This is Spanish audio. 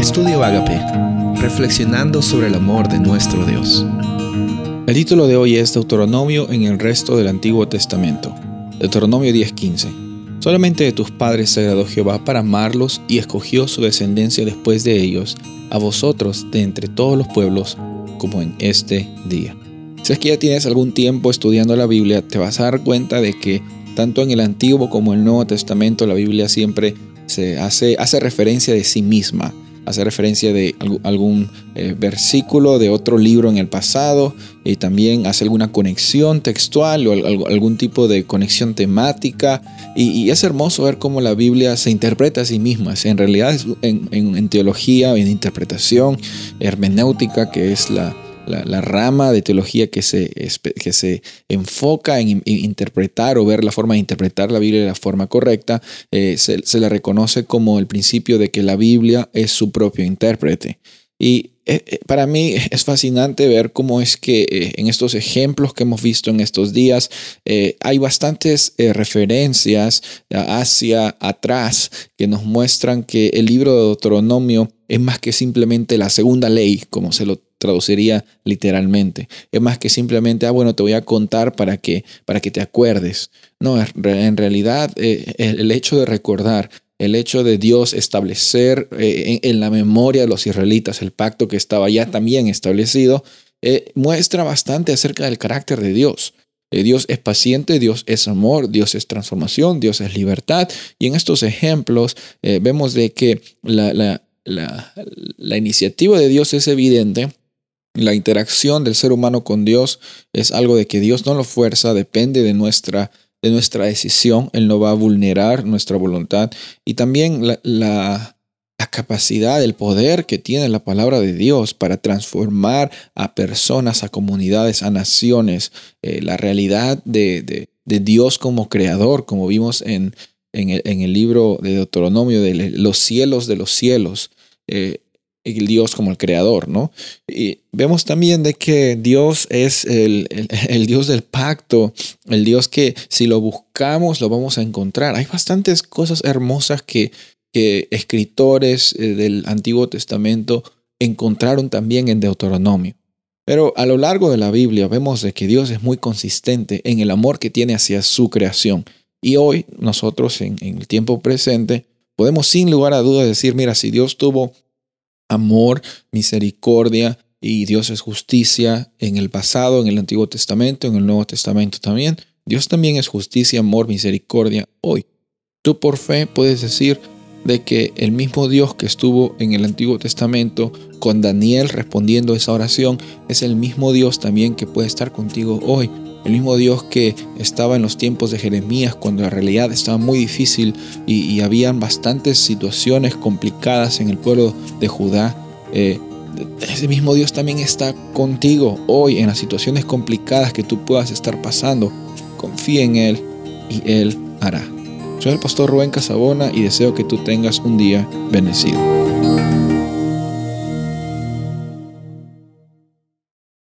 Estudio Agape, reflexionando sobre el amor de nuestro Dios. El título de hoy es Deuteronomio en el resto del Antiguo Testamento. Deuteronomio 10:15. Solamente de tus padres se agradó Jehová para amarlos y escogió su descendencia después de ellos, a vosotros de entre todos los pueblos, como en este día. Si es que ya tienes algún tiempo estudiando la Biblia, te vas a dar cuenta de que tanto en el Antiguo como en el Nuevo Testamento la Biblia siempre se hace, hace referencia de sí misma, hace referencia de algún eh, versículo de otro libro en el pasado y también hace alguna conexión textual o algún tipo de conexión temática y, es hermoso ver cómo la Biblia se interpreta a sí misma. En realidad en, en, en teología, en interpretación, hermenéutica, que es la, la, rama de teología que se, que se enfoca en, interpretar o ver la forma de interpretar la Biblia de la forma correcta, eh, se, se, le reconoce como el principio de que la Biblia es su propio intérprete. Y eh, eh, para mí es fascinante ver cómo es que en estos ejemplos que hemos visto en estos días hay bastantes referencias hacia atrás que nos muestran que el libro de Deuteronomio es más que simplemente la segunda ley, como se lo traduciría literalmente. Es más que simplemente, ah, bueno, te voy a contar para que, para que te acuerdes. No, en realidad eh, el hecho de recordar, el hecho de Dios establecer eh, en, la memoria de los israelitas el pacto que estaba ya también establecido, eh, muestra bastante acerca del carácter de Dios. Dios es paciente, Dios es amor, Dios es transformación, Dios es libertad. Y en estos ejemplos vemos de que la, la, la, iniciativa de Dios es evidente la interacción del ser humano con Dios es algo de que Dios no lo fuerza, depende de nuestra, de nuestra decisión. Él no va a vulnerar nuestra voluntad. Y también la, la, capacidad, el poder que tiene la palabra de Dios para transformar a personas, a comunidades, a naciones. Eh, la realidad de, de, Dios como creador, como vimos en, en, el, libro de Deuteronomio, de los cielos de los cielos. Eh, Dios como el creador, ¿no? Y vemos también de que Dios es el, Dios del pacto, el Dios que si lo buscamos lo vamos a encontrar. Hay bastantes cosas hermosas que, que escritores eh, del Antiguo Testamento encontraron también en Deuteronomio. Pero a lo largo de la Biblia vemos de que Dios es muy consistente en el amor que tiene hacia su creación. Y hoy nosotros en, en el tiempo presente podemos sin lugar a dudas decir, mira, si Dios tuvo amor, misericordia y Dios es justicia en el pasado, en el Antiguo Testamento, en el Nuevo Testamento también. Dios también es justicia, amor, misericordia hoy. Tú por fe puedes decir de que el mismo Dios que estuvo en el Antiguo Testamento con Daniel respondiendo esa oración es el mismo Dios también que puede estar contigo hoy. El mismo Dios que estaba en los tiempos de Jeremías cuando la realidad estaba muy difícil y, y habían bastantes situaciones complicadas en el pueblo de Judá. Eh, ese mismo Dios también está contigo hoy en las situaciones complicadas que tú puedas estar pasando. Confía en Él y Él hará. Soy el pastor Rubén Casabona y deseo que tú tengas un día bendecido.